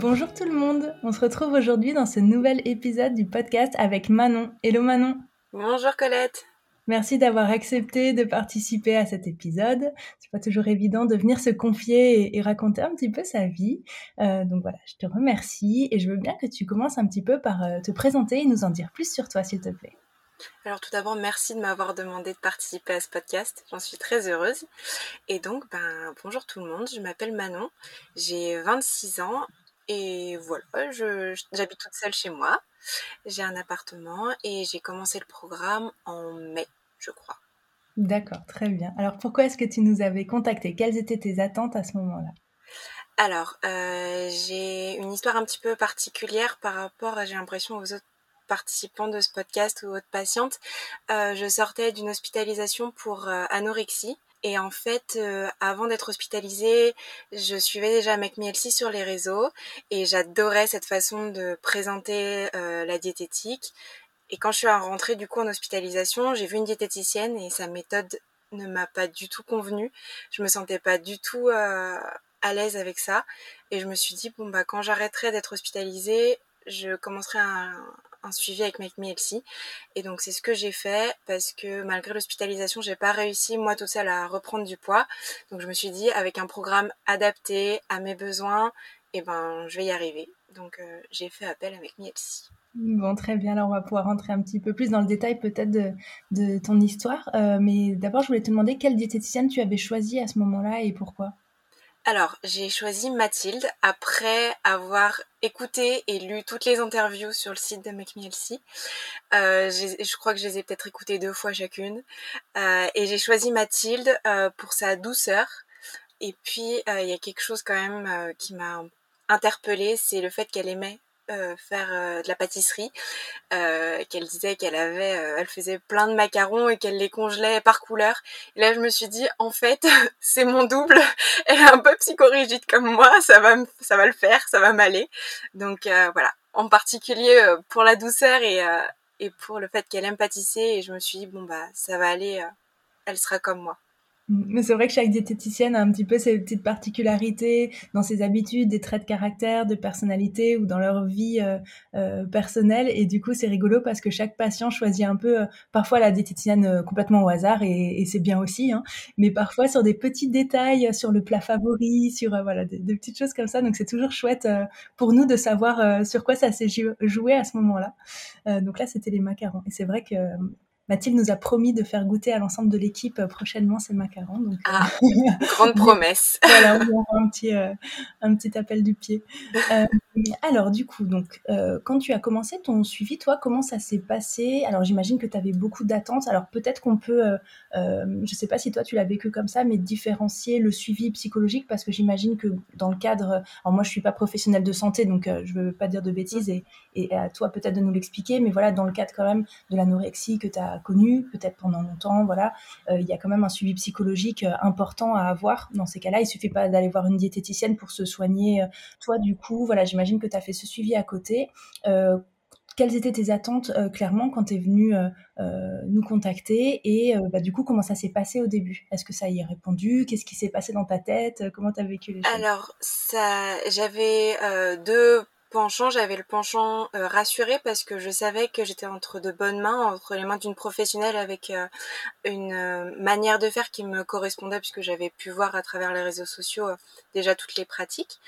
Bonjour tout le monde, on se retrouve aujourd'hui dans ce nouvel épisode du podcast avec Manon. Hello Manon Bonjour Colette Merci d'avoir accepté de participer à cet épisode. C'est pas toujours évident de venir se confier et, raconter un petit peu sa vie. Euh, donc voilà, je te remercie et je veux bien que tu commences un petit peu par euh, te présenter et nous en dire plus sur toi, s'il te plaît. Alors tout d'abord, merci de m'avoir demandé de participer à ce podcast. J'en suis très heureuse. Et donc, ben, bonjour tout le monde, je m'appelle Manon, j'ai 26 ans et voilà, j'habite toute seule chez moi. J'ai un appartement et j'ai commencé le programme en mai je crois. D'accord, très bien. Alors pourquoi est-ce que tu nous avais contacté Quelles étaient tes attentes à ce moment-là? Alors, euh, j'ai une histoire un petit peu particulière par rapport, j'ai l'impression, aux autres participants de ce podcast ou autres patientes. Euh, je sortais d'une hospitalisation pour euh, anorexie. Et en fait, avant d'être hospitalisée, je suivais déjà McMielsi sur les réseaux et j'adorais cette façon de présenter la diététique. Et quand je suis rentrée du coup en hospitalisation, j'ai vu une diététicienne et sa méthode ne m'a pas du tout convenu. Je me sentais pas du tout euh, à l'aise avec ça. Et je me suis dit, bon, bah, quand j'arrêterai d'être hospitalisée, je commencerai un, un suivi avec Make Me Et donc, c'est ce que j'ai fait parce que malgré l'hospitalisation, j'ai pas réussi, moi, toute seule, à reprendre du poids. Donc, je me suis dit, avec un programme adapté à mes besoins, et eh ben, je vais y arriver. Donc, euh, j'ai fait appel à Make Me Bon, très bien. Alors, on va pouvoir rentrer un petit peu plus dans le détail peut-être de, ton histoire. Euh, mais d'abord, je voulais te demander quelle diététicienne tu avais choisie à ce moment-là et pourquoi? Alors, j'ai choisi Mathilde après avoir écouté et lu toutes les interviews sur le site de Make euh, je crois que je les ai peut-être écoutées deux fois chacune. Euh, et j'ai choisi Mathilde pour sa douceur. Et puis, il y a quelque chose quand même qui m'a interpellée, c'est le fait qu'elle aimait euh, faire euh, de la pâtisserie, euh, qu'elle disait qu'elle avait, elle faisait plein de macarons et qu'elle les congelait par couleur. Et là, je me suis dit, en fait, c'est mon double. Elle est un peu psychorigide comme moi, ça va, ça va le faire, ça va m'aller. Donc voilà, en particulier pour la douceur et et pour le fait qu'elle aime pâtisser. Et je me suis dit, bon bah, ça va aller, elle sera comme moi. Mais c'est vrai que chaque diététicienne a un petit peu ses petites particularités dans ses habitudes, des traits de caractère, de personnalité ou dans leur vie euh, euh personnelle. Et du coup, c'est rigolo parce que chaque patient choisit un peu, euh, parfois la diététicienne euh, complètement au hasard et, et c'est bien aussi, hein, mais parfois sur des petits détails, sur le plat favori, sur voilà des, des, petites choses comme ça. Donc c'est toujours chouette pour nous de savoir sur quoi ça s'est joué à ce moment-là. donc là, c'était les macarons. Et c'est vrai que Mathilde nous a promis de faire goûter à l'ensemble de l'équipe euh, prochainement ces macarons. Donc, euh, ah, grande promesse. voilà, on aura un petit, euh, un petit appel du pied. Alors, du coup, donc, quand tu as commencé ton suivi, toi, comment ça s'est passé? Alors, j'imagine que tu avais beaucoup d'attentes. Alors, peut-être qu'on peut, je ne sais pas si toi tu l'as vécu comme ça, mais différencier le suivi psychologique parce que j'imagine que dans le cadre, alors moi je suis pas professionnelle de santé, donc je veux pas dire de bêtises et, à toi peut-être de nous l'expliquer, mais voilà, dans le cadre quand même de l'anorexie que tu as connu, peut-être pendant longtemps, voilà, euh, il y a quand même un suivi psychologique euh, important à avoir. Dans ces cas-là, il suffit pas d'aller voir une diététicienne pour se soigner. Euh, toi, du coup, voilà, j'imagine que tu as fait ce suivi à côté. quelles étaient tes attentes clairement quand tu es venu nous contacter et bah, du coup comment ça s'est passé au début? Est-ce que ça y est répondu? Qu'est-ce qui s'est passé dans ta tête? Comment tu as vécu les choses? Alors ça, j'avais deux penchant, j'avais le penchant euh, rassuré parce que je savais que j'étais entre de bonnes mains, entre les mains d'une professionnelle avec euh, une euh, manière de faire qui me correspondait puisque j'avais pu voir à travers les réseaux sociaux déjà toutes les pratiques.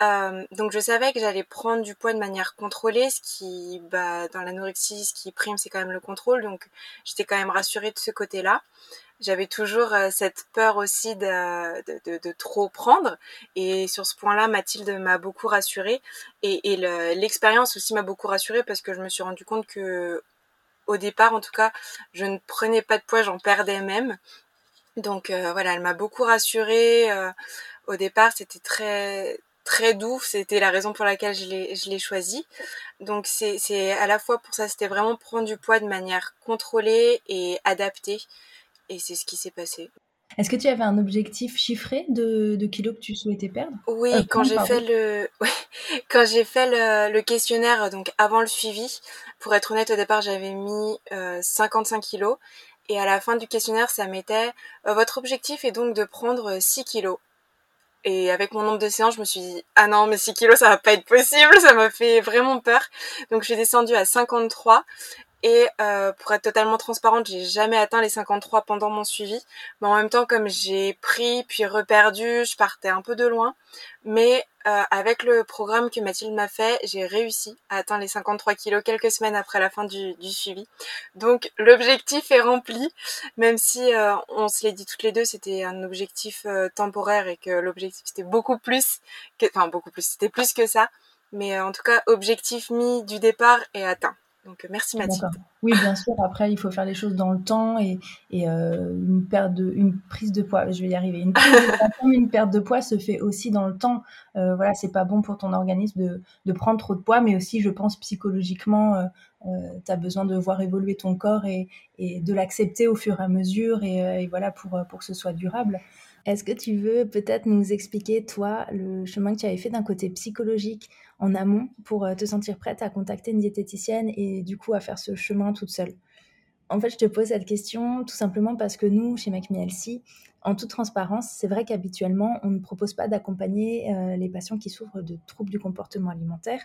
Donc je savais que j'allais prendre du poids de manière contrôlée, ce qui, bah, dans l'anorexie, ce qui prime, c'est quand même le contrôle. Donc j'étais quand même rassurée de ce côté-là j'avais toujours euh, cette peur aussi de, de, de, trop prendre. Et sur ce point-là, Mathilde m'a beaucoup rassurée. Et, et l'expérience aussi m'a beaucoup rassurée parce que je me suis rendu compte que, au départ, en tout cas, je ne prenais pas de poids, j'en perdais même. Donc euh, voilà, elle m'a beaucoup rassurée. Euh, au départ, c'était très très doux. C'était la raison pour laquelle je l'ai choisi. Donc c'est à la fois pour ça, c'était vraiment prendre du poids de manière contrôlée et adaptée. Et c'est ce qui s'est passé. Est-ce que tu avais un objectif chiffré de, de kilos que tu souhaitais perdre? Oui, euh, quand j'ai fait le quand j'ai fait le, questionnaire donc avant le suivi, pour être honnête au départ j'avais mis 55 euh, kilos et à la fin du questionnaire ça mettait euh, votre objectif est donc de prendre 6 kilos. Et avec mon nombre de séances, je me suis dit ah non mais 6 kilos ça va pas être possible, ça m'a fait vraiment peur. Donc je suis descendue à 53 et euh, pour être totalement transparente, j'ai jamais atteint les 53 pendant mon suivi. Mais en même temps, comme j'ai pris puis reperdu, je partais un peu de loin. Mais euh, avec le programme que Mathilde m'a fait, j'ai réussi à atteindre les 53 kilos quelques semaines après la fin du, suivi. Donc l'objectif est rempli, même si euh, on se l'est dit toutes les deux, c'était un objectif temporaire et que l'objectif c'était beaucoup plus, que, enfin beaucoup plus, c'était plus que ça. Mais en tout cas, objectif mis du départ est atteint. Donc euh, merci Mathilde. Oui, bien sûr. Après, il faut faire les choses dans le temps et, euh, une perte une prise de poids. Je vais y arriver. Une de perte de poids se fait aussi dans le temps. Euh, voilà, c'est pas bon pour ton organisme de, prendre trop de poids, mais aussi, je pense psychologiquement, euh, tu as besoin de voir évoluer ton corps et, de l'accepter au fur et à mesure et, voilà pour pour que ce soit durable. Est-ce que tu veux peut-être nous expliquer, toi, le chemin que tu avais fait d'un côté psychologique en amont pour euh, te sentir prête à contacter une diététicienne et du coup à faire ce chemin toute seule? En fait, je te pose cette question tout simplement parce que nous, chez MacMielsi, en toute transparence, c'est vrai qu'habituellement, on ne propose pas d'accompagner euh, les patients qui souffrent de troubles du comportement alimentaire.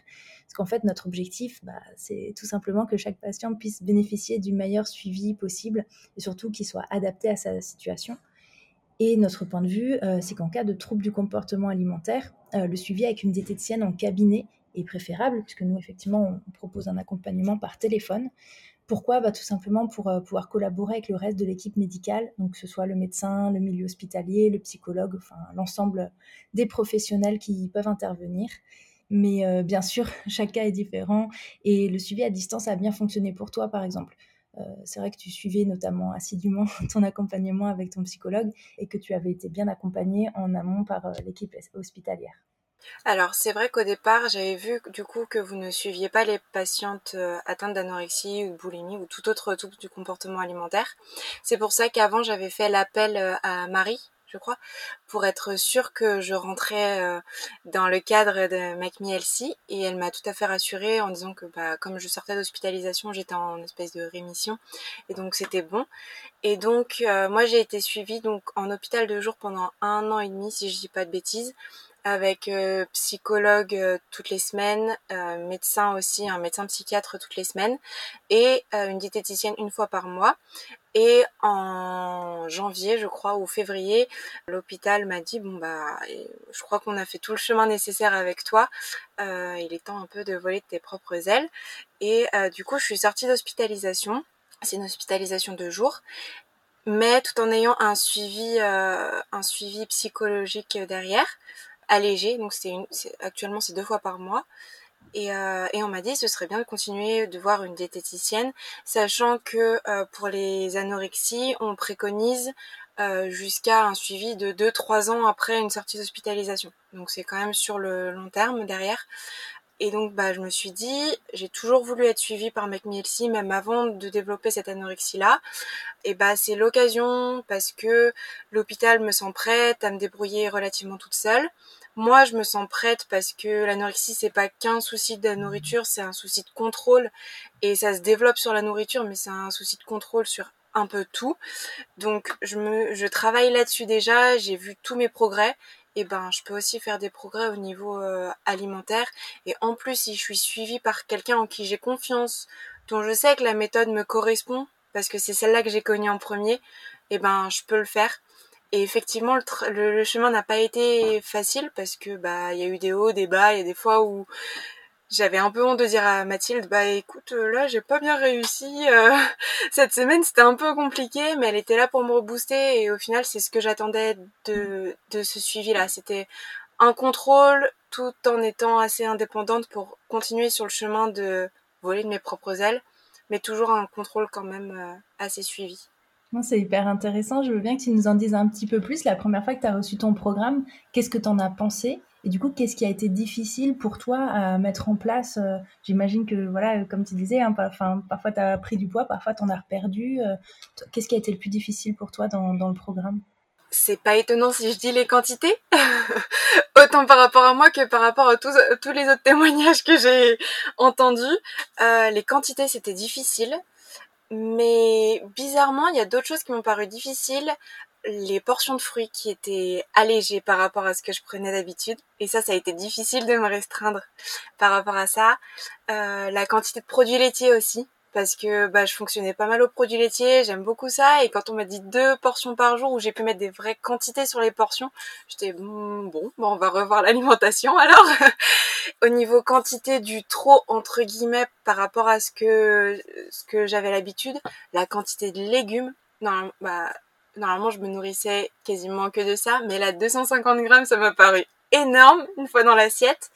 Parce qu'en fait, notre objectif, bah, c'est tout simplement que chaque patient puisse bénéficier du meilleur suivi possible et surtout qu'il soit adapté à sa situation. Et notre point de vue, euh, c'est qu'en cas de trouble du comportement alimentaire, euh, le suivi avec une diététicienne en cabinet est préférable, puisque nous, effectivement, on propose un accompagnement par téléphone. Pourquoi? Bah, Tout simplement pour euh, pouvoir collaborer avec le reste de l'équipe médicale, donc que ce soit le médecin, le milieu hospitalier, le psychologue, enfin l'ensemble des professionnels qui peuvent intervenir. Mais bien sûr, chaque cas est différent et le suivi à distance a bien fonctionné pour toi, par exemple. Euh, c'est vrai que tu suivais notamment assidûment ton accompagnement avec ton psychologue et que tu avais été bien accompagné en amont par euh, l'équipe hospitalière. Alors c'est vrai qu'au départ j'avais vu du coup que vous ne suiviez pas les patientes euh, atteintes d'anorexie ou de boulimie ou tout autre trouble du comportement alimentaire. C'est pour ça qu'avant j'avais fait l'appel à Marie je crois, pour être sûre que je rentrais euh, dans le cadre de MacMielsi. Et elle m'a tout à fait rassurée en disant que bah, comme je sortais d'hospitalisation, j'étais en espèce de rémission. Et donc c'était bon. Et donc euh, moi j'ai été suivie donc en hôpital de jour pendant un an et demi, si je dis pas de bêtises avec euh, psychologue euh, toutes les semaines, euh, médecin aussi, un médecin psychiatre toutes les semaines et une diététicienne une fois par mois. Et en janvier, je crois, ou février, l'hôpital m'a dit bon bah, je crois qu'on a fait tout le chemin nécessaire avec toi. il est temps un peu de voler de tes propres ailes. Et du coup, je suis sortie d'hospitalisation. C'est une hospitalisation de jour mais tout en ayant un suivi, un suivi psychologique derrière allégé. Donc c'est une, actuellement c'est deux fois par mois. Et, euh, et on m'a dit ce serait bien de continuer de voir une diététicienne, sachant que euh, pour les anorexies, on préconise euh, jusqu'à un suivi de 2-3 ans après une sortie d'hospitalisation. Donc c'est quand même sur le long terme derrière. Et donc, bah, je me suis dit, j'ai toujours voulu être suivie par McMielsi, même avant de développer cette anorexie-là. Et bah, c'est l'occasion parce que l'hôpital me sent prête à me débrouiller relativement toute seule. Moi, je me sens prête parce que l'anorexie, c'est pas qu'un souci de la nourriture, c'est un souci de contrôle. Et ça se développe sur la nourriture, mais c'est un souci de contrôle sur un peu tout. Donc, je me, je travaille là-dessus déjà, j'ai vu tous mes progrès. Et ben je peux aussi faire des progrès au niveau euh, alimentaire. Et en plus si je suis suivie par quelqu'un en qui j'ai confiance dont je sais que la méthode me correspond parce que c'est celle-là que j'ai connue en premier et ben je peux le faire et effectivement, le, chemin n'a pas été facile parce que bah il y a eu des hauts, des bas, il y a des fois où j'avais un peu honte de dire à Mathilde bah écoute là j'ai pas bien réussi euh, cette semaine c'était un peu compliqué mais elle était là pour me rebooster. Et au final c'est ce que j'attendais de de ce suivi là c'était un contrôle tout en étant assez indépendante pour continuer sur le chemin de voler de mes propres ailes mais toujours un contrôle quand même euh, assez suivi. C'est hyper intéressant. Je veux bien que tu nous en dises un petit peu plus. La première fois que tu as reçu ton programme, qu'est-ce que tu en as pensé? Et du coup, qu'est-ce qui a été difficile pour toi à mettre en place J'imagine que, voilà, comme tu disais, hein, parfois tu as pris du poids, parfois tu en as perdu. qu'est-ce qui a été le plus difficile pour toi dans, le programme? C'est pas étonnant si je dis les quantités, autant par rapport à moi que par rapport à tous, tous les autres témoignages que j'ai entendus. Euh, les quantités, c'était difficile, mais bizarrement, il y a d'autres choses qui m'ont paru difficiles. Les portions de fruits qui étaient allégées par rapport à ce que je prenais d'habitude, et ça, ça a été difficile de me restreindre par rapport à ça. Euh, la quantité de produits laitiers aussi, parce que bah, je fonctionnais pas mal au produit laitier, j'aime beaucoup ça. Et quand on m'a dit deux portions par jour, où j'ai pu mettre des vraies quantités sur les portions, j'étais hmm, bon, bon, on va revoir l'alimentation alors. au niveau quantité du trop entre guillemets par rapport à ce que ce que j'avais l'habitude, la quantité de légumes, bah, normalement je me nourrissais quasiment que de ça, mais là 250 grammes, ça m'a paru énorme une fois dans l'assiette.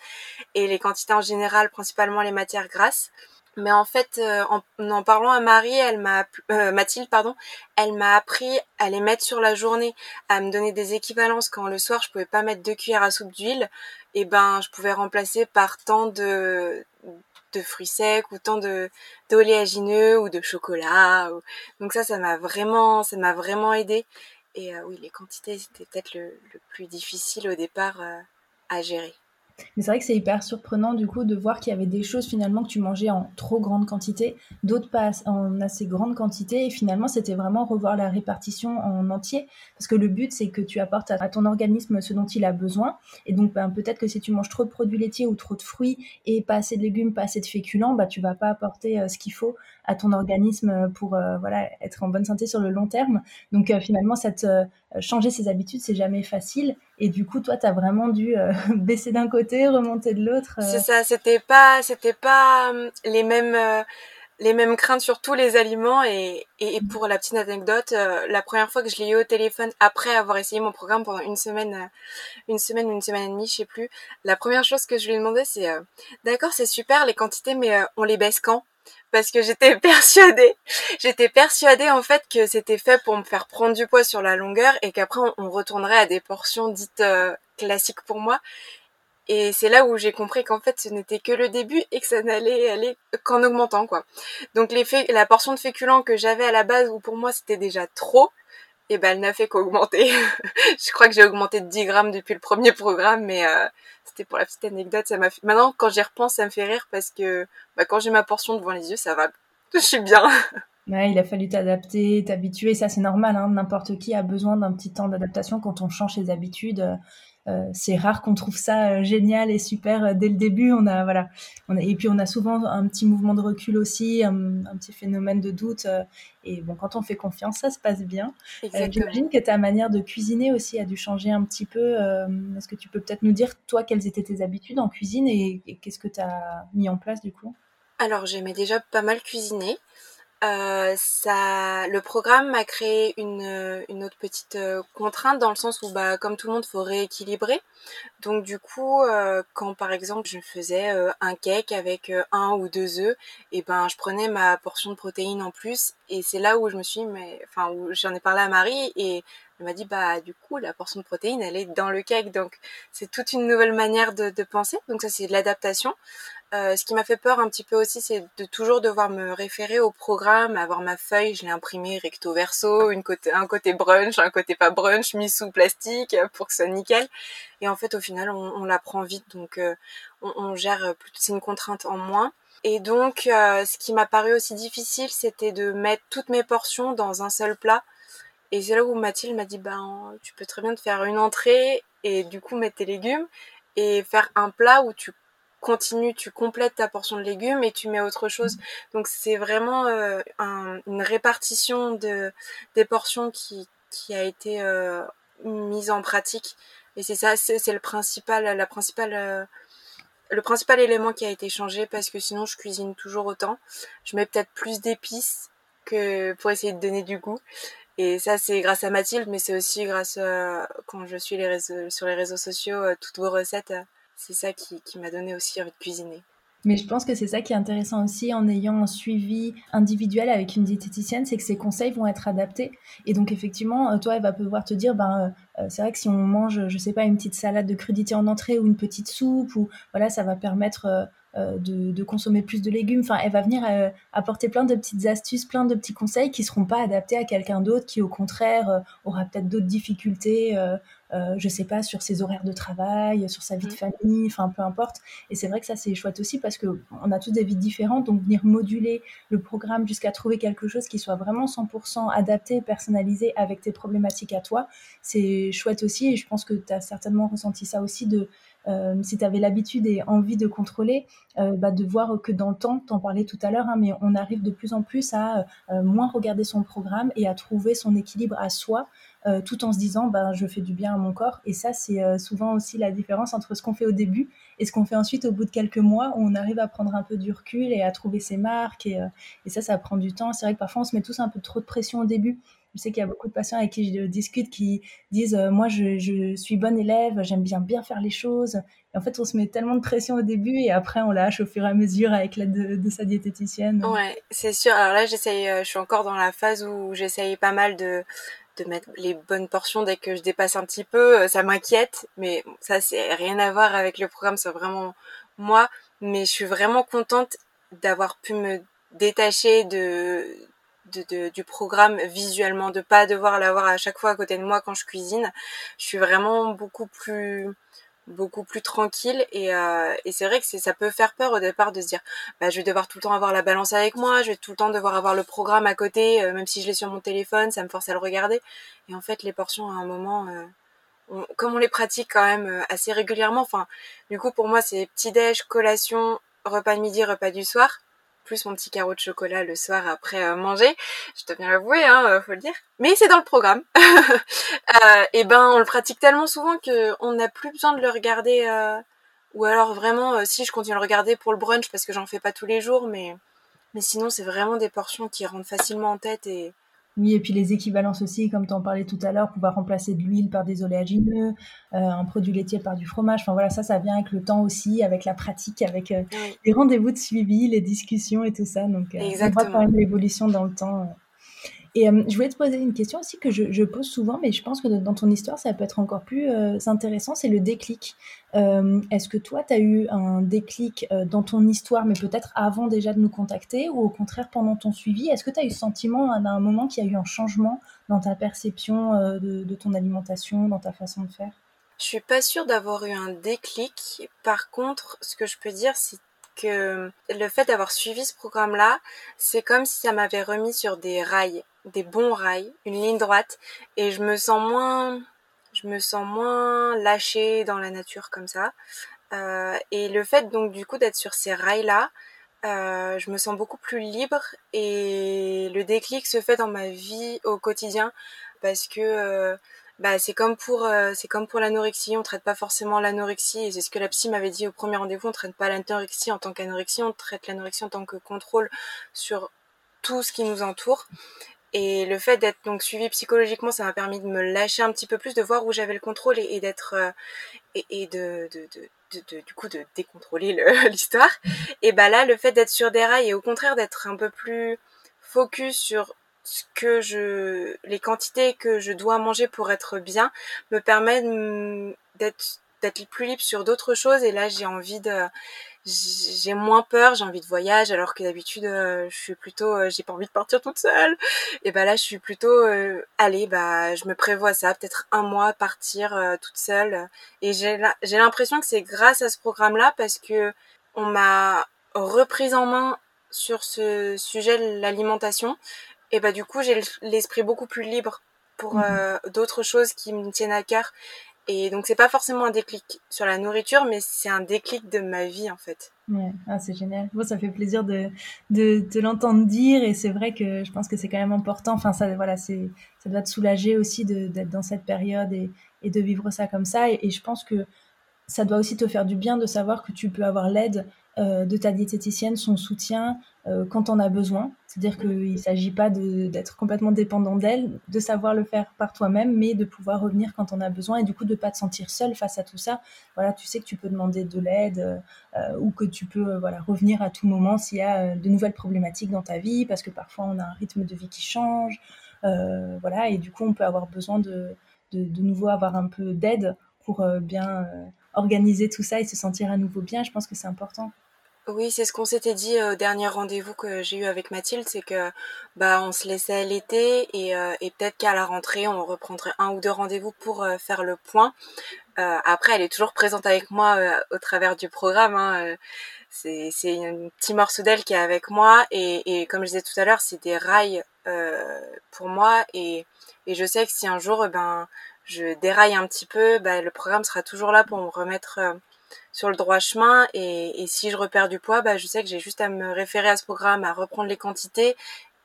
Et les quantités en général, principalement les matières grasses. Mais en fait, euh, en, en, parlant à Marie, elle m'a euh, Mathilde, pardon, elle m'a appris à les mettre sur la journée, à me donner des équivalences quand le soir je pouvais pas mettre deux cuillères à soupe d'huile, et ben je pouvais remplacer par tant de de fruits secs ou tant de d'oléagineux ou de chocolat. Donc ça, ça m'a vraiment, ça m'a vraiment aidé. Et euh, oui, les quantités c'était peut-être le, le, plus difficile au départ à gérer. Mais c'est vrai que c'est hyper surprenant du coup de voir qu'il y avait des choses finalement que tu mangeais en trop grande quantité, d'autres pas en assez grande quantité, et finalement c'était vraiment revoir la répartition en entier, parce que le but c'est que tu apportes à ton organisme ce dont il a besoin, et donc ben, peut-être que si tu manges trop de produits laitiers ou trop de fruits et pas assez de légumes, pas assez de féculents, bah tu vas pas apporter euh, ce qu'il faut à ton organisme pour euh, voilà être en bonne santé sur le long terme. Donc euh, finalement cette changer ses habitudes c'est jamais facile, et du coup toi tu as vraiment dû baisser d'un côté remonter de l'autre. Euh. C'est ça, c'était pas, c'était pas euh, les mêmes, euh, les mêmes craintes sur tous les aliments et, et pour la petite anecdote, la première fois que je l'ai eu au téléphone après avoir essayé mon programme pendant une semaine, une semaine une semaine et demie, je sais plus, la première chose que je lui ai demandé c'est, d'accord, c'est super les quantités, mais on les baisse quand? Parce que j'étais persuadée, j'étais persuadée en fait que c'était fait pour me faire prendre du poids sur la longueur et qu'après on, retournerait à des portions dites classiques pour moi. Et c'est là où j'ai compris qu'en fait ce n'était que le début et que ça n'allait aller qu'en augmentant quoi. Donc les la portion de féculents que j'avais à la base où pour moi c'était déjà trop, et eh ben elle n'a fait qu'augmenter. je crois que j'ai augmenté de 10 grammes depuis le premier programme, mais euh, pour la petite anecdote. Ça m'a fait... Maintenant quand j'y repense ça me fait rire parce que bah, quand j'ai ma portion devant les yeux ça va, je suis bien. Ouais, il a fallu t'adapter, t'habituer, ça c'est normal. Hein. N'importe qui a besoin d'un petit temps d'adaptation quand on change ses habitudes. Euh, c'est rare qu'on trouve ça euh, génial et super euh, dès le début. On a voilà, on et puis on a souvent un petit mouvement de recul aussi, un, petit phénomène de doute. et bon, quand on fait confiance, ça se passe bien. J'imagine que ta manière de cuisiner aussi a dû changer un petit peu. Est-ce que tu peux peut-être nous dire toi quelles étaient tes habitudes en cuisine et qu'est-ce que tu as mis en place du coup? Alors j'aimais déjà pas mal cuisiner. Euh, le programme m'a créé une, autre petite euh, contrainte dans le sens où, bah, comme tout le monde, faut rééquilibrer. Donc du coup, euh, quand par exemple je faisais un cake avec un ou deux œufs, et ben je prenais ma portion de protéines en plus. Et c'est là où je me suis, mais enfin où j'en ai parlé à Marie et elle m'a dit bah du coup la portion de protéines elle est dans le cake. Donc c'est toute une nouvelle manière de, de penser. Donc ça c'est de l'adaptation. Euh, ce qui m'a fait peur un petit peu aussi, c'est de toujours devoir me référer au programme, avoir ma feuille, je l'ai imprimée recto verso, une côté, un côté brunch, un côté pas brunch, mis sous plastique euh, pour que ce soit nickel. Et en fait, au final, on, on l'apprend vite, donc euh, on, on, gère, c'est une contrainte en moins. Et donc, ce qui m'a paru aussi difficile, c'était de mettre toutes mes portions dans un seul plat. Et c'est là où Mathilde m'a dit, ben, tu peux très bien te faire une entrée et du coup mettre tes légumes et faire un plat où tu continues, tu complètes ta portion de légumes et tu mets autre chose. Donc c'est vraiment euh, une répartition de des portions qui qui a été euh, mise en pratique. Et c'est ça, c'est le principal, la principale euh, le principal élément qui a été changé parce que sinon je cuisine toujours autant. Je mets peut-être plus d'épices que pour essayer de donner du goût. Et ça, c'est grâce à Mathilde, mais c'est aussi grâce quand je suis les réseaux, sur les réseaux sociaux, toutes vos recettes, c'est ça qui, qui m'a donné aussi envie de cuisiner. Mais je pense que c'est ça qui est intéressant aussi en ayant un suivi individuel avec une diététicienne, c'est que ses conseils vont être adaptés. Et donc effectivement, euh, toi, elle va pouvoir te dire, ben, euh, euh, c'est vrai que si on mange, je sais pas, une petite salade de crudité en entrée ou une petite soupe, ou voilà, ça va permettre de, consommer plus de légumes. Enfin, elle va venir apporter plein de petites astuces, plein de petits conseils qui seront pas adaptés à quelqu'un d'autre qui, au contraire, aura peut-être d'autres difficultés euh, je sais pas, sur ses horaires de travail, sur sa vie de mmh. famille, enfin peu importe. Et c'est vrai que ça c'est chouette aussi parce que on a tous des vies différentes, donc venir moduler le programme jusqu'à trouver quelque chose qui soit vraiment 100% adapté, personnalisé avec tes problématiques à toi, c'est chouette aussi. Et je pense que tu as certainement ressenti ça aussi de euh, si tu avais l'habitude et envie de contrôler, euh, bah, de voir que dans le temps, tu en parlais tout à l'heure, hein, mais on arrive de plus en plus à moins regarder son programme et à trouver son équilibre à soi euh, tout en se disant ben, je fais du bien à mon corps. Et ça, c'est euh, souvent aussi la différence entre ce qu'on fait au début et ce qu'on fait ensuite au bout de quelques mois, où on arrive à prendre un peu du recul et à trouver ses marques. Et, euh, et ça, ça prend du temps. C'est vrai que parfois, on se met tous un peu trop de pression au début. Je sais qu'il y a beaucoup de patients avec qui je discute qui disent Moi, je, suis bonne élève, j'aime bien bien faire les choses. Et en fait, on se met tellement de pression au début et après, on lâche au fur et à mesure avec l'aide de, de, sa diététicienne. Ouais, c'est sûr. Alors là, j'essaye, je suis encore dans la phase où j'essaye pas mal de de mettre les bonnes portions dès que je dépasse un petit peu, euh, ça m'inquiète, mais ça c'est rien à voir avec le programme, c'est vraiment moi, mais je suis vraiment contente d'avoir pu me détacher de, de, du programme visuellement, de pas devoir l'avoir à chaque fois à côté de moi quand je cuisine. Je suis vraiment beaucoup plus beaucoup plus tranquille et, euh, et c'est vrai que ça peut faire peur au départ de se dire bah, je vais devoir tout le temps avoir la balance avec moi, je vais tout le temps devoir avoir le programme à côté, euh, même si je l'ai sur mon téléphone, ça me force à le regarder. Et en fait, les portions à un moment, euh, comme on les pratique quand même euh, assez régulièrement, enfin, du coup pour moi c'est petit déj, collation, repas de midi, repas du soir plus mon petit carreau de chocolat le soir après euh, manger. Je dois bien l'avouer, hein, euh, faut le dire. Mais c'est dans le programme. euh, et ben, on le pratique tellement souvent que on n'a plus besoin de le regarder. Euh, ou alors vraiment, si je continue à le regarder pour le brunch parce que j'en fais pas tous les jours, mais mais sinon c'est vraiment des portions qui rentrent facilement en tête et oui, et puis les équivalences aussi, comme tu en parlais tout à l'heure, pouvoir remplacer de l'huile par des oléagineux, euh, un produit laitier par du fromage. Enfin voilà, ça, ça vient avec le temps aussi, avec la pratique, avec euh, les rendez-vous de suivi, les discussions et tout ça. Donc, euh, on voit quand même l'évolution dans le temps. Et euh, je voulais te poser une question aussi que je, pose souvent, mais je pense que dans ton histoire, ça peut être encore plus euh, intéressant, c'est le déclic. Euh, est-ce que toi, tu as eu un déclic dans ton histoire, mais peut-être avant déjà de nous contacter, ou au contraire pendant ton suivi? Est-ce que tu as eu le sentiment à un moment qu'il y a eu un changement dans ta perception de, de ton alimentation, dans ta façon de faire? Je suis pas sûre d'avoir eu un déclic. Par contre, ce que je peux dire, c'est que le fait d'avoir suivi ce programme-là, c'est comme si ça m'avait remis sur des rails des bons rails, une ligne droite, et je me sens moins, je me sens moins lâchée dans la nature comme ça. Euh, et le fait donc du coup d'être sur ces rails-là, euh, je me sens beaucoup plus libre et le déclic se fait dans ma vie au quotidien parce que euh, bah c'est comme pour c'est comme pour l'anorexie, on traite pas forcément l'anorexie et c'est ce que la psy m'avait dit au premier rendez-vous, on traite pas l'anorexie en tant qu'anorexie, on traite l'anorexie en tant que contrôle sur tout ce qui nous entoure et le fait d'être donc suivi psychologiquement, ça m'a permis de me lâcher un petit peu plus, de voir où j'avais le contrôle et, d'être euh, et, de, de, de, du coup de décontrôler l'histoire. Et bah là, le fait d'être sur des rails et au contraire d'être un peu plus focus sur ce que je, les quantités que je dois manger pour être bien, me permet d'être d'être plus libre sur d'autres choses. Et là, j'ai envie de j'ai moins peur, j'ai envie de voyage, alors que d'habitude euh, je suis plutôt, euh, j'ai pas envie de partir toute seule. Et bah là je suis plutôt, euh, allez bah je me prévois ça, peut-être un mois partir toute seule. Et j'ai j'ai l'impression que c'est grâce à ce programme-là parce que on m'a reprise en main sur ce sujet l'alimentation. Et bah du coup j'ai l'esprit beaucoup plus libre pour mmh d'autres choses qui me tiennent à cœur. Et donc c'est pas forcément un déclic sur la nourriture, mais c'est un déclic de ma vie en fait. Ouais, ah, c'est génial. Bon, ça fait plaisir de, de, l'entendre dire et c'est vrai que je pense que c'est quand même important. Enfin, ça, voilà, c'est, ça doit te soulager aussi d'être dans cette période et, et, de vivre ça comme ça. Et, je pense que ça doit aussi te faire du bien de savoir que tu peux avoir l'aide de ta diététicienne son soutien quand on a besoin. C'est-à-dire qu'il ne s'agit pas d'être complètement dépendant d'elle, de savoir le faire par toi-même, mais de pouvoir revenir quand on a besoin et du coup de ne pas te sentir seul face à tout ça. Voilà, tu sais que tu peux demander de l'aide ou que tu peux voilà, revenir à tout moment s'il y a de nouvelles problématiques dans ta vie, parce que parfois on a un rythme de vie qui change. voilà, et du coup on peut avoir besoin de, de nouveau avoir un peu d'aide pour bien organiser tout ça et se sentir à nouveau bien. Je pense que c'est important. Oui, c'est ce qu'on s'était dit au dernier rendez-vous que j'ai eu avec Mathilde, c'est que bah on se laissait l'été et, euh, peut-être qu'à la rentrée on reprendrait un ou deux rendez-vous pour euh, faire le point. Euh, après, elle est toujours présente avec moi au travers du programme. Hein, c'est un petit morceau d'elle qui est avec moi et, comme je disais tout à l'heure, c'est des rails pour moi et, je sais que si un jour ben je déraille un petit peu, bah, le programme sera toujours là pour me remettre sur le droit chemin. Et, et, si je repère du poids, bah, je sais que j'ai juste à me référer à ce programme, à reprendre les quantités.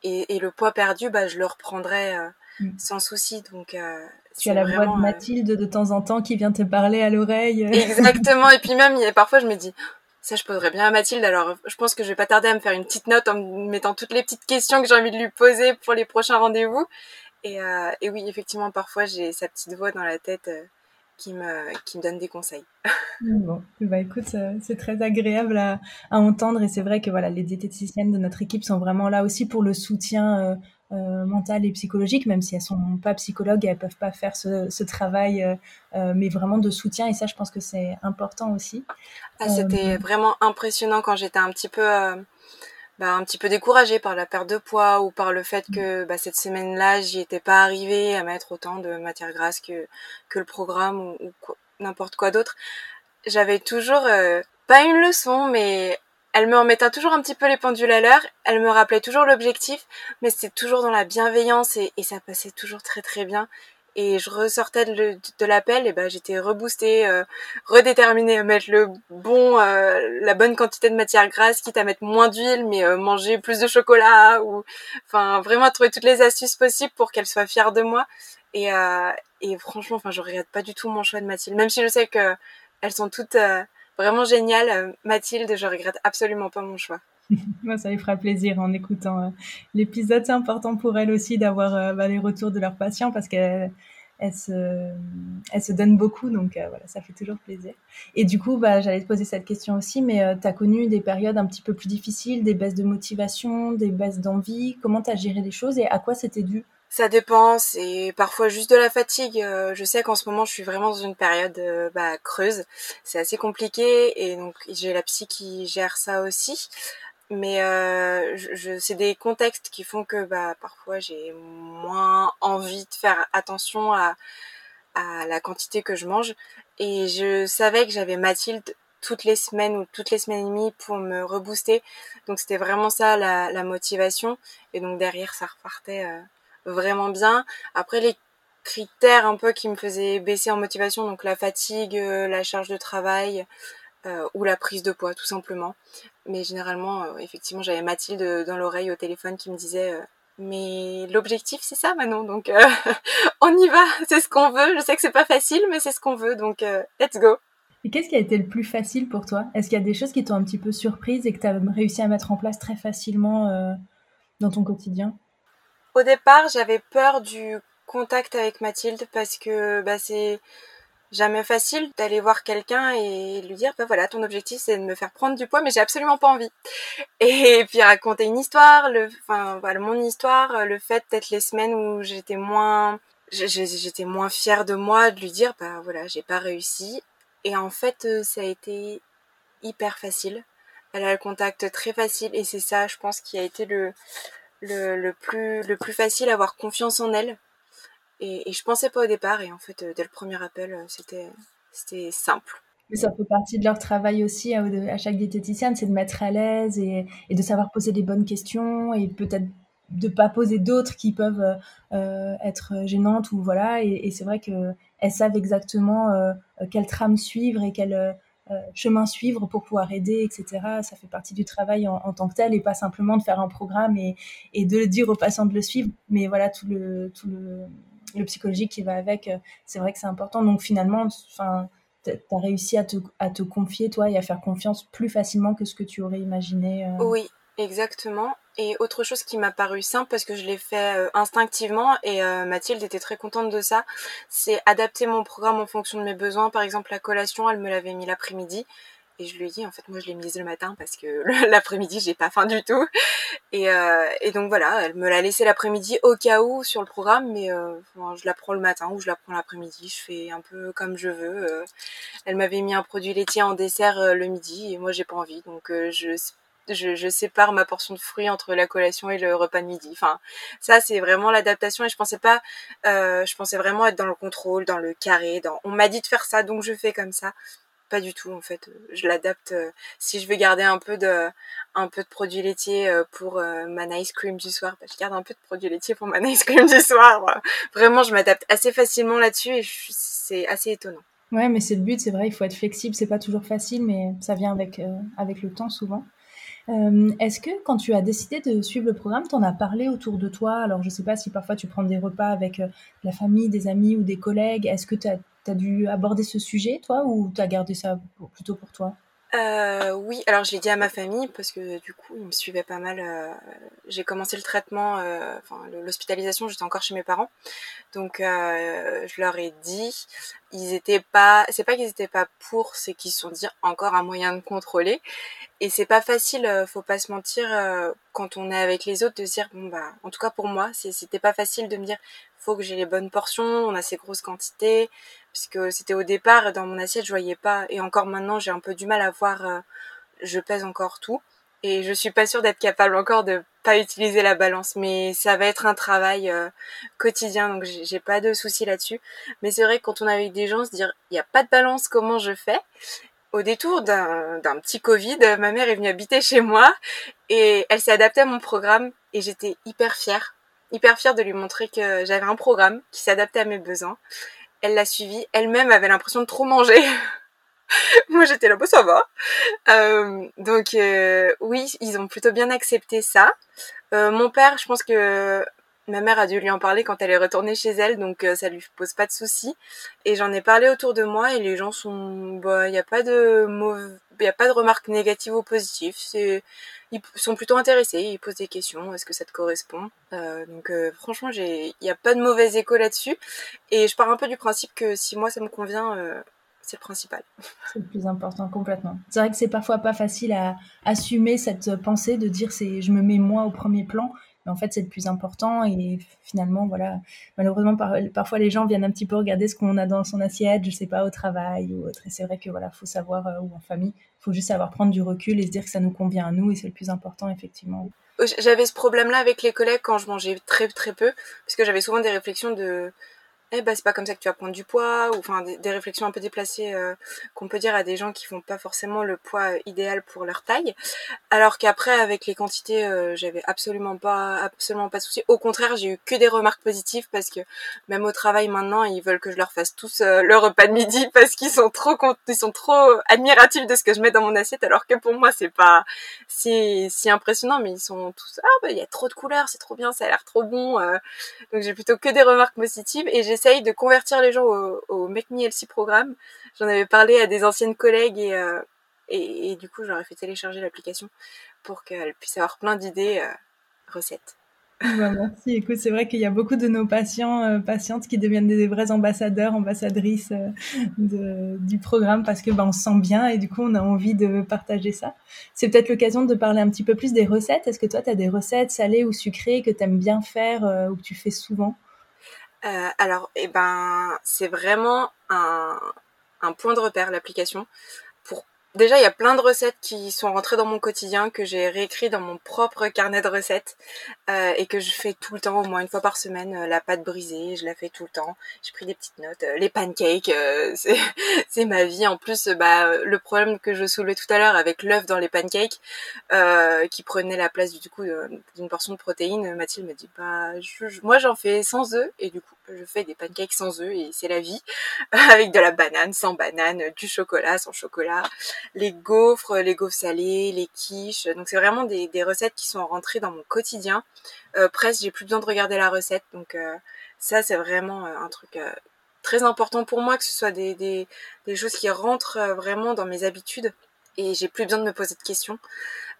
Et, et le poids perdu, bah, je le reprendrai euh, mm. sans souci. Donc, euh, tu as la voix de euh, Mathilde de temps en temps qui vient te parler à l'oreille. Exactement. et puis même, parfois, je me dis, ça, je poserais bien à Mathilde. Alors, je pense que je vais pas tarder à me faire une petite note en mettant toutes les petites questions que j'ai envie de lui poser pour les prochains rendez-vous. Et, euh, et oui, effectivement, parfois, j'ai sa petite voix dans la tête qui me, qui me donne des conseils. bon, bah écoute, euh, c'est très agréable à, à entendre et c'est vrai que voilà, les diététiciennes de notre équipe sont vraiment là aussi pour le soutien euh, euh, mental et psychologique, même si elles sont pas psychologues, elles peuvent pas faire ce, ce travail, mais vraiment de soutien et ça, je pense que c'est important aussi. Ah, C'était vraiment impressionnant quand j'étais un petit peu bah, un petit peu découragée par la perte de poids ou par le fait que bah, cette semaine-là, j'y étais pas arrivée à mettre autant de matière grasse que, que le programme ou, n'importe quoi d'autre. J'avais toujours, euh, pas une leçon, mais elle me remettait toujours un petit peu les pendules à l'heure. Elle me rappelait toujours l'objectif, mais c'était toujours dans la bienveillance et, et ça passait toujours très très bien et je ressortais de, de l'appel et ben j'étais reboostée euh, redéterminée à mettre le bon euh, la bonne quantité de matière grasse quitte à mettre moins d'huile mais euh, manger plus de chocolat ou enfin vraiment trouver toutes les astuces possibles pour qu'elle soit fière de moi. Et franchement enfin je regrette pas du tout mon choix de Mathilde. Même si je sais que elles sont toutes vraiment géniales Mathilde je regrette absolument pas mon choix. Moi, ça lui fera plaisir en écoutant l'épisode. C'est important pour elle aussi d'avoir bah, les retours de leurs patients parce qu'elle elle se, elle se donne beaucoup, donc euh, voilà, ça fait toujours plaisir. Et du coup, bah, j'allais te poser cette question aussi, mais tu as connu des périodes un petit peu plus difficiles, des baisses de motivation, des baisses d'envie? Comment tu as géré les choses et à quoi c'était dû? Ça dépend, c'est parfois juste de la fatigue. Je sais qu'en ce moment, je suis vraiment dans une période bah, creuse. C'est assez compliqué et donc j'ai la psy qui gère ça aussi mais euh, je, c'est des contextes qui font que bah parfois j'ai moins envie de faire attention à, la quantité que je mange. Et je savais que j'avais Mathilde toutes les semaines ou toutes les semaines et demie pour me rebooster. Donc c'était vraiment ça la, la, motivation. Et donc derrière ça repartait euh, vraiment bien. Après les critères un peu qui me faisaient baisser en motivation donc la fatigue euh, la charge de travail euh, ou la prise de poids tout simplement. Mais généralement, euh, effectivement, j'avais Mathilde dans l'oreille au téléphone qui me disait euh, mais l'objectif c'est ça Manon, donc on y va, c'est ce qu'on veut. Je sais que c'est pas facile, mais c'est ce qu'on veut, donc let's go. Et qu'est-ce qui a été le plus facile pour toi? Est-ce qu'il y a des choses qui t'ont un petit peu surprise et que tu as réussi à mettre en place très facilement dans ton quotidien? Au départ, j'avais peur du contact avec Mathilde parce que bah, c'est jamais facile d'aller voir quelqu'un et lui dire bah voilà ton objectif c'est de me faire prendre du poids mais j'ai absolument pas envie. Et puis raconter une histoire le enfin voilà mon histoire le fait peut-être les semaines où j'étais moins j'étais moins fière de moi de lui dire bah voilà j'ai pas réussi. Et en fait euh, ça a été hyper facile. Elle a le contact très facile et c'est ça je pense qui a été le le, le plus le plus facile avoir confiance en elle et, et je pensais pas au départ, et en fait, euh, dès le premier appel, euh, c'était, simple. Mais ça fait partie de leur travail aussi à, chaque diététicienne, c'est de mettre à l'aise et, de savoir poser des bonnes questions et peut-être de pas poser d'autres qui peuvent euh, être gênantes ou voilà. Et, c'est vrai que elles savent exactement euh, quelle trame suivre et quel chemin suivre pour pouvoir aider, etc. Ça fait partie du travail en, en, tant que tel et pas simplement de faire un programme et, et de dire aux patients de le suivre, mais voilà tout le tout le le psychologique qui va avec, euh, c'est vrai que c'est important. Donc finalement, enfin, tu as réussi à te, à te confier, toi, et à faire confiance plus facilement que ce que tu aurais imaginé Oui, exactement. Et autre chose qui m'a paru simple parce que je l'ai fait instinctivement et Mathilde était très contente de ça, c'est adapter mon programme en fonction de mes besoins. Par exemple, la collation, elle me l'avait mis l'après-midi et je lui ai dit, en fait, moi, je l'ai mise le matin parce que l'après-midi, j'ai pas faim du tout. Et, euh, et donc voilà, elle me l'a laissé l'après-midi au cas où sur le programme, mais euh, je la prends le matin ou je la prends l'après-midi. Je fais un peu comme je veux. Euh. elle m'avait mis un produit laitier en dessert euh, le midi et moi, j'ai pas envie. Donc euh, je je, je, sépare ma portion de fruits entre la collation et le repas de midi. Enfin, ça c'est vraiment l'adaptation et je pensais pas, je pensais vraiment être dans le contrôle, dans le carré. Dans, on m'a dit de faire ça donc je fais comme ça pas du tout en fait. Je l'adapte euh, si je veux garder un peu de un peu produits laitiers euh, pour euh, ma nice cream du soir, bah, je garde un peu de produits laitiers pour ma nice cream du soir. Vraiment, je m'adapte assez facilement là-dessus et c'est assez étonnant. Ouais, mais c'est le but, c'est vrai, il faut être flexible, c'est pas toujours facile, mais ça vient avec avec le temps souvent. Euh, Est-ce que quand tu as décidé de suivre le programme, tu en as parlé autour de toi? Alors, je ne sais pas si parfois tu prends des repas avec la famille, des amis ou des collègues. Est-ce que tu as dû aborder ce sujet, toi, ou tu as gardé ça plutôt pour toi? Euh, oui, alors je l'ai dit à ma famille parce que du coup ils me suivaient pas mal. Euh, j'ai commencé le traitement, euh, enfin l'hospitalisation, j'étais encore chez mes parents, donc euh, je leur ai dit. Ils étaient pas, c'est pas qu'ils étaient pas pour, c'est qu'ils se sont dit encore un moyen de contrôler. Et c'est pas facile, euh, faut pas se mentir, quand on est avec les autres, de se dire bon bah, en tout cas pour moi, c'était pas facile de me dire faut que j'ai les bonnes portions, on a ces grosses quantités, puisque c'était au départ dans mon assiette je voyais pas. Et encore maintenant j'ai un peu du mal à voir euh, je pèse encore tout. Et je suis pas sûre d'être capable encore de pas utiliser la balance. Mais ça va être un travail euh, quotidien donc j'ai pas de soucis là-dessus. Mais c'est vrai que quand on est avec des gens se dire il y a pas de balance comment je fais? Au détour d'un petit Covid, ma mère est venue habiter chez moi et elle s'est adaptée à mon programme et j'étais hyper fière, hyper fière de lui montrer que j'avais un programme qui s'adaptait à mes besoins elle l'a suivi. Elle-même avait l'impression de trop manger. Moi, j'étais là, bah, ça va. Euh, donc, euh, oui, ils ont plutôt bien accepté ça. Euh, mon père, je pense que ma mère a dû lui en parler quand elle est retournée chez elle, donc ça lui pose pas de soucis. Et j'en ai parlé autour de moi et les gens sont, bah, il n'y a pas de a pas de remarques négatives ou positives. Ils sont plutôt intéressés, ils posent des questions, est-ce que ça te correspond? Euh, Donc euh, franchement, il n'y a pas de mauvais écho là-dessus. Et je pars un peu du principe que si moi ça me convient, euh, c'est le principal. C'est le plus important, complètement. C'est vrai que c'est parfois pas facile à assumer cette pensée de dire c'est je me mets moi au premier plan mais en fait c'est le plus important et finalement voilà malheureusement par, parfois les gens viennent un petit peu regarder ce qu'on a dans son assiette je sais pas au travail ou autre. Et c'est vrai que voilà faut savoir euh, ou en famille faut juste savoir prendre du recul et se dire que ça nous convient à nous et c'est le plus important effectivement. J'avais ce problème là avec les collègues quand je mangeais très très peu parce que j'avais souvent des réflexions de eh ben c'est pas comme ça que tu vas prendre du poids ou enfin des, réflexions un peu déplacées euh, qu'on peut dire à des gens qui font pas forcément le poids euh, idéal pour leur taille. Alors qu'après avec les quantités euh, j'avais absolument pas absolument pas de souci au contraire j'ai eu que des remarques positives parce que même au travail maintenant ils veulent que je leur fasse tous leur repas de midi parce qu'ils sont trop ils sont trop admiratifs de ce que je mets dans mon assiette alors que pour moi c'est pas si si impressionnant. Mais ils sont tous ah bah il y a trop de couleurs c'est trop bien ça a l'air trop bon donc j'ai plutôt que des remarques positives et j'ai j'essaye de convertir les gens au, au Make Me Healthy programme. J'en avais parlé à des anciennes collègues et, euh, et, du coup, j'aurais fait télécharger l'application pour qu'elles puissent avoir plein d'idées euh, recettes. Bah, merci. Écoute, c'est vrai qu'il y a beaucoup de nos patients, euh, patientes qui deviennent des vrais ambassadeurs, ambassadrices du programme parce que bah, on se sent bien et du coup, on a envie de partager ça. C'est peut-être l'occasion de parler un petit peu plus des recettes. Est-ce que toi, tu as des recettes salées ou sucrées que tu aimes bien faire ou que tu fais souvent? Euh, alors, eh ben, c'est vraiment un, un point de repère l'application Déjà, il y a plein de recettes qui sont rentrées dans mon quotidien, que j'ai réécrit dans mon propre carnet de recettes euh, et que je fais tout le temps, au moins une fois par semaine. Euh, la pâte brisée, je la fais tout le temps. J'ai pris des petites notes. Euh, les pancakes, c'est ma vie. En plus, bah, le problème que je soulevais tout à l'heure avec l'œuf dans les pancakes, qui prenait la place du coup d'une portion de protéines, Mathilde me dit, bah, moi j'en fais sans œufs et du coup, je fais des pancakes sans œufs et c'est la vie, avec de la banane, sans banane, du chocolat, sans chocolat les gaufres, les gaufres salées, les quiches. Donc c'est vraiment des, recettes qui sont rentrées dans mon quotidien. Euh, presque, j'ai plus besoin de regarder la recette. Donc euh, ça, c'est vraiment euh, un truc euh, très important pour moi que ce soit des, des, des choses qui rentrent vraiment dans mes habitudes et j'ai plus besoin de me poser de questions.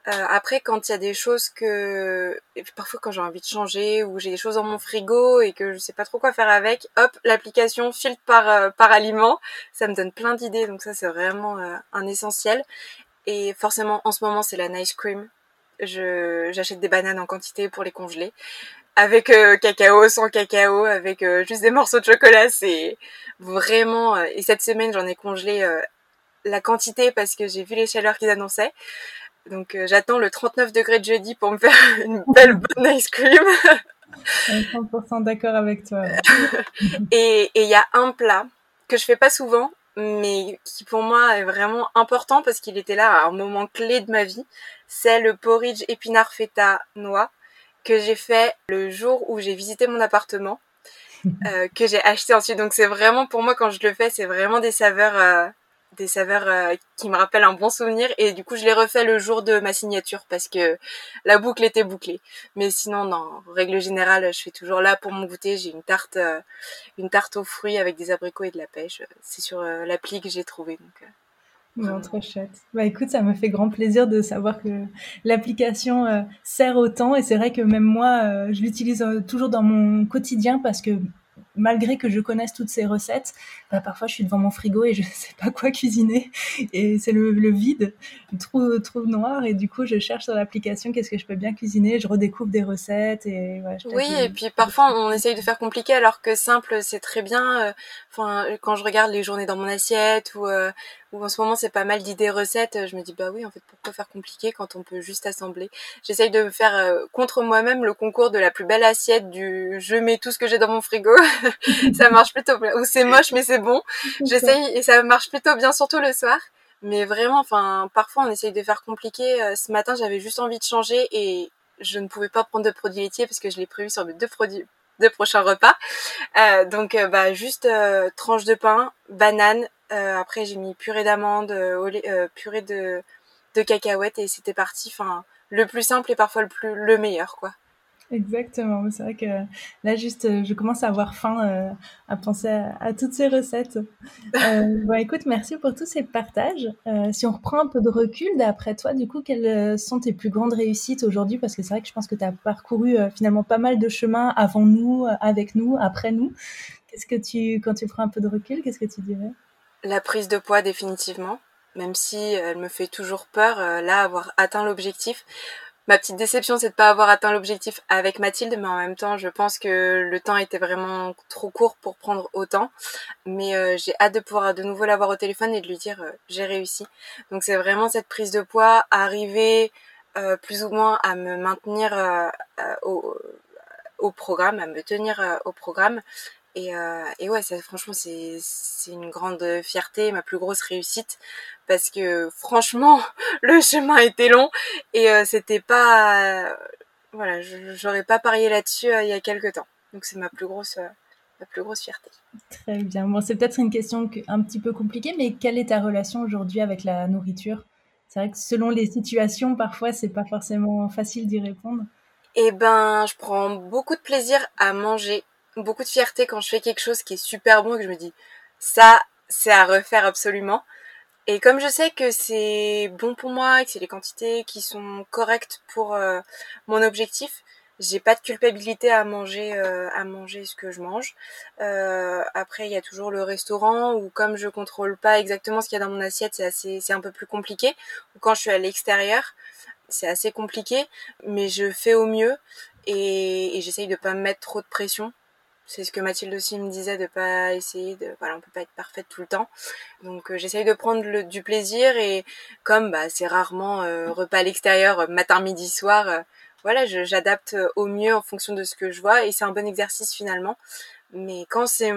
Euh, après, quand il y a des choses que, parfois quand j'ai envie de changer ou j'ai des choses dans mon frigo et que je sais pas trop quoi faire avec, hop, l'application filtre par euh, par aliment, ça me donne plein d'idées. Donc ça, c'est vraiment euh, un essentiel. Et forcément, en ce moment, c'est la nice cream. Je j'achète des bananes en quantité pour les congeler, avec cacao, sans cacao, avec juste des morceaux de chocolat. C'est vraiment. et cette semaine, j'en ai congelé la quantité parce que j'ai vu les chaleurs qu'ils annonçaient. Donc euh, j'attends le 39 degrés de jeudi pour me faire une belle bonne ice cream. 100% d'accord avec toi. et il y a un plat que je fais pas souvent, mais qui pour moi est vraiment important parce qu'il était là à un moment clé de ma vie. C'est le porridge épinard feta noix que j'ai fait le jour où j'ai visité mon appartement, euh, que j'ai acheté ensuite. Donc c'est vraiment pour moi quand je le fais, c'est vraiment des saveurs euh, des saveurs euh, qui me rappellent un bon souvenir. Et du coup je les refais le jour de ma signature parce que la boucle était bouclée. Mais sinon non règle générale je fais toujours là pour mon goûter. J'ai une tarte euh, une tarte aux fruits avec des abricots et de la pêche. C'est sur euh, l'appli que j'ai trouvé donc Bon, très chouette. Bah écoute, ça me fait grand plaisir de savoir que l'application sert autant. Et c'est vrai que même moi, je l'utilise toujours dans mon quotidien parce que malgré que je connaisse toutes ces recettes, bah, parfois je suis devant mon frigo et je ne sais pas quoi cuisiner. Et c'est le, vide, le trou, trou noir. Et du coup, je cherche sur l'application qu'est-ce que je peux bien cuisiner. Je redécouvre des recettes. Et, oui, et puis parfois on essaye de faire compliqué alors que simple, c'est très bien. Euh, enfin, quand je regarde les journées dans mon assiette ou, euh, ou en ce moment c'est pas mal d'idées recettes, je me dis bah oui, en fait, pourquoi faire compliqué quand on peut juste assembler? J'essaye de faire euh, contre moi-même le concours de la plus belle assiette du je mets tout ce que j'ai dans mon frigo. ça marche plutôt bien. Ou c'est moche mais c'est bon. J'essaye et ça marche plutôt bien, surtout le soir. Mais vraiment, enfin, parfois on essaye de faire compliqué. Euh, ce matin, j'avais juste envie de changer et je ne pouvais pas prendre de produits laitiers parce que je l'ai prévu sur mes deux produits deux prochains repas. Euh, donc, euh, bah, juste tranche de pain, banane. Après, j'ai mis purée d'amandes, purée de, de cacahuètes et c'était parti. Enfin, le plus simple et parfois le plus le meilleur, quoi. Exactement. C'est vrai que là, juste, euh, je commence à avoir faim euh, à penser à, toutes ces recettes. Euh, bon, écoute, merci pour tous ces partages. Euh, si on reprend un peu de recul, d'après toi, du coup, quelles sont tes plus grandes réussites aujourd'hui? Parce que c'est vrai que je pense que tu as parcouru finalement pas mal de chemins avant nous, avec nous, après nous. Qu'est-ce que tu, quand tu prends un peu de recul, qu'est-ce que tu dirais? La prise de poids, définitivement. Même si elle me fait toujours peur, là, avoir atteint l'objectif ma petite déception, c'est de pas avoir atteint l'objectif avec Mathilde, mais en même temps, je pense que le temps était vraiment trop court pour prendre autant. Mais euh, j'ai hâte de pouvoir de nouveau l'avoir au téléphone et de lui dire euh, j'ai réussi. Donc c'est vraiment cette prise de poids, arriver euh, plus ou moins à me maintenir au, programme, à me tenir au programme. Et, et ouais, ça, franchement, c'est une grande fierté, ma plus grosse réussite parce que franchement le chemin était long et euh, c'était pas voilà j'aurais pas parié là-dessus euh, il y a quelques temps. Donc c'est ma plus grosse euh, ma plus grosse fierté. Très bien. Bon c'est peut-être une question un petit peu compliquée mais quelle est ta relation aujourd'hui avec la nourriture? C'est vrai que selon les situations parfois c'est pas forcément facile d'y répondre. Eh ben je prends beaucoup de plaisir à manger beaucoup de fierté quand je fais quelque chose qui est super bon et que je me dis ça c'est à refaire absolument et comme je sais que c'est bon pour moi et que c'est les quantités qui sont correctes pour euh, mon objectif, j'ai pas de culpabilité à manger euh, à manger ce que je mange. Euh, après il y a toujours le restaurant où comme je contrôle pas exactement ce qu'il y a dans mon assiette, c'est assez c'est un peu plus compliqué. Ou quand je suis à l'extérieur, c'est assez compliqué, mais je fais au mieux et, et j'essaye de pas me mettre trop de pression c'est ce que Mathilde aussi me disait de pas essayer de voilà on peut pas être parfaite tout le temps donc euh, j'essaye de prendre du plaisir et comme bah c'est rarement euh, repas à l'extérieur euh, matin midi soir voilà j'adapte au mieux en fonction de ce que je vois et c'est un bon exercice finalement mais quand c'est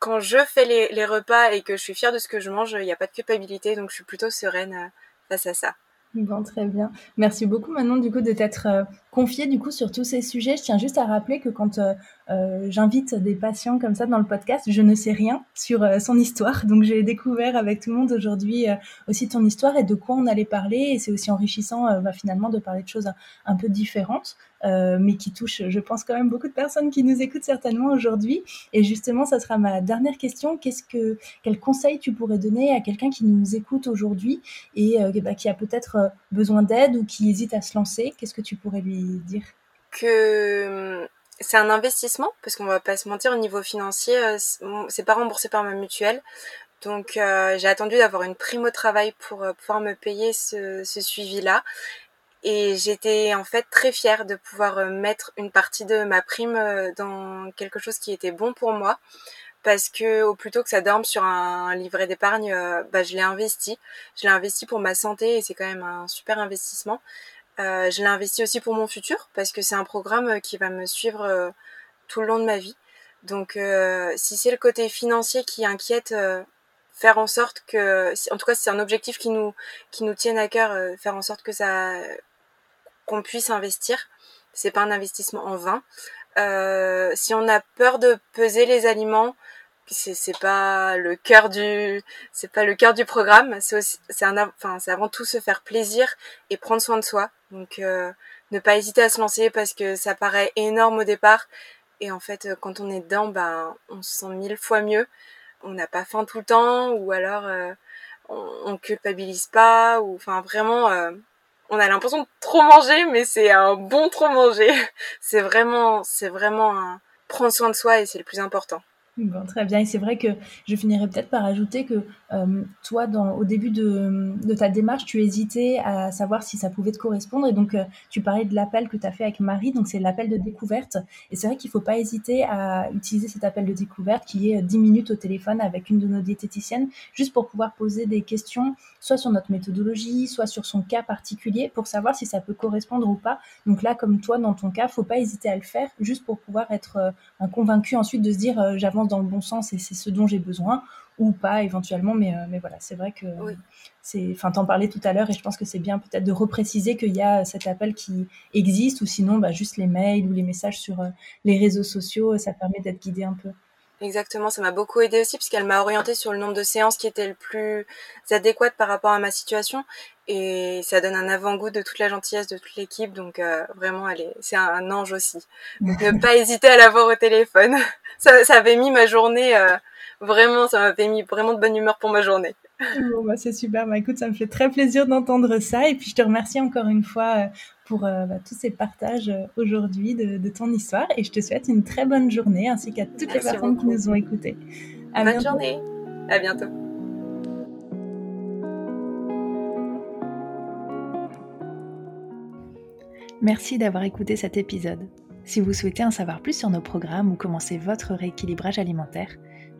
quand je fais les, les, repas et que je suis fière de ce que je mange il n'y a pas de culpabilité donc je suis plutôt sereine face à ça Bon, très bien. Merci beaucoup Manon du coup de t'être confiée du coup sur tous ces sujets. Je tiens juste à rappeler que quand j'invite des patients comme ça dans le podcast. Je ne sais rien sur son histoire, donc j'ai découvert avec tout le monde aujourd'hui aussi ton histoire et de quoi on allait parler. Et c'est aussi enrichissant bah, finalement de parler de choses un peu différentes. Euh, mais qui touche, je pense, quand même beaucoup de personnes qui nous écoutent certainement aujourd'hui. Et justement, ça sera ma dernière question. Qu'est-ce que, quel conseil tu pourrais donner à quelqu'un qui nous écoute aujourd'hui et euh, bah, qui a peut-être euh, besoin d'aide ou qui hésite à se lancer? Qu'est-ce que tu pourrais lui dire? Que hum, c'est un investissement parce qu'on va pas se mentir au niveau financier, c'est pas remboursé par ma mutuelle. Donc j'ai attendu d'avoir une prime au travail pour pouvoir me payer ce, suivi-là. Et j'étais en fait très fière de pouvoir euh, mettre une partie de ma prime euh, dans quelque chose qui était bon pour moi. Parce que au plutôt que ça dorme sur un livret d'épargne, euh, bah, je l'ai investi. Je l'ai investi pour ma santé et c'est quand même un super investissement. Euh, je l'ai investi aussi pour mon futur parce que c'est un programme qui va me suivre tout le long de ma vie. Donc si c'est le côté financier qui inquiète, faire en sorte que, en tout cas c'est un objectif qui nous qui nous tienne à cœur, faire en sorte que ça qu'on puisse investir. C'est pas un investissement en vain. Euh, si on a peur de peser les aliments, c'est pas le cœur du c'est pas le cœur du programme. C'est c'est un enfin c'est avant tout se faire plaisir et prendre soin de soi. Donc euh, ne pas hésiter à se lancer parce que ça paraît énorme au départ et en fait quand on est dedans, ben on se sent mille fois mieux. On n'a pas faim tout le temps ou alors euh, on, on culpabilise pas ou enfin vraiment euh, on a l'impression de trop manger, mais c'est un bon trop manger. c'est vraiment, c'est vraiment un prendre soin de soi et c'est le plus important. Bon, très bien. Et c'est vrai que je finirais peut-être par ajouter que euh, toi, au début de, ta démarche, tu hésitais à savoir si ça pouvait te correspondre. Et donc, euh, tu parlais de l'appel que tu as fait avec Marie. Donc, c'est l'appel de découverte. Et c'est vrai qu'il ne faut pas hésiter à utiliser cet appel de découverte qui est 10 minutes au téléphone avec une de nos diététiciennes, juste pour pouvoir poser des questions, soit sur notre méthodologie, soit sur son cas particulier, pour savoir si ça peut correspondre ou pas. Donc là, comme toi, dans ton cas, faut pas hésiter à le faire, juste pour pouvoir être euh, convaincu ensuite de se dire, j'avance dans le bon sens et c'est ce dont j'ai besoin ou pas éventuellement mais, euh, mais voilà c'est vrai que c'est enfin t'en parlais tout à l'heure et je pense que c'est bien peut-être de repréciser qu'il y a cet appel qui existe ou sinon bah, juste les mails ou les messages sur euh, les réseaux sociaux ça permet d'être guidé un peu Exactement, ça m'a beaucoup aidé aussi parce qu'elle m'a orienté sur le nombre de séances qui était le plus adéquat par rapport à ma situation et ça donne un avant-goût de toute la gentillesse de toute l'équipe donc euh, vraiment elle est c'est un, ange aussi. Donc ne pas hésiter à l'avoir au téléphone. Ça, ça avait mis ma journée euh, vraiment ça m'avait mis vraiment de bonne humeur pour ma journée. Bon, bah, c'est super. Bah, écoute, ça me fait très plaisir d'entendre ça. Et puis, je te remercie encore une fois euh, pour euh, bah, tous ces partages euh, aujourd'hui de, ton histoire. Et je te souhaite une très bonne journée ainsi qu'à toutes les personnes qui nous ont écoutés. bonne journée. À bientôt. Merci d'avoir écouté cet épisode. Si vous souhaitez en savoir plus sur nos programmes ou commencer votre rééquilibrage alimentaire,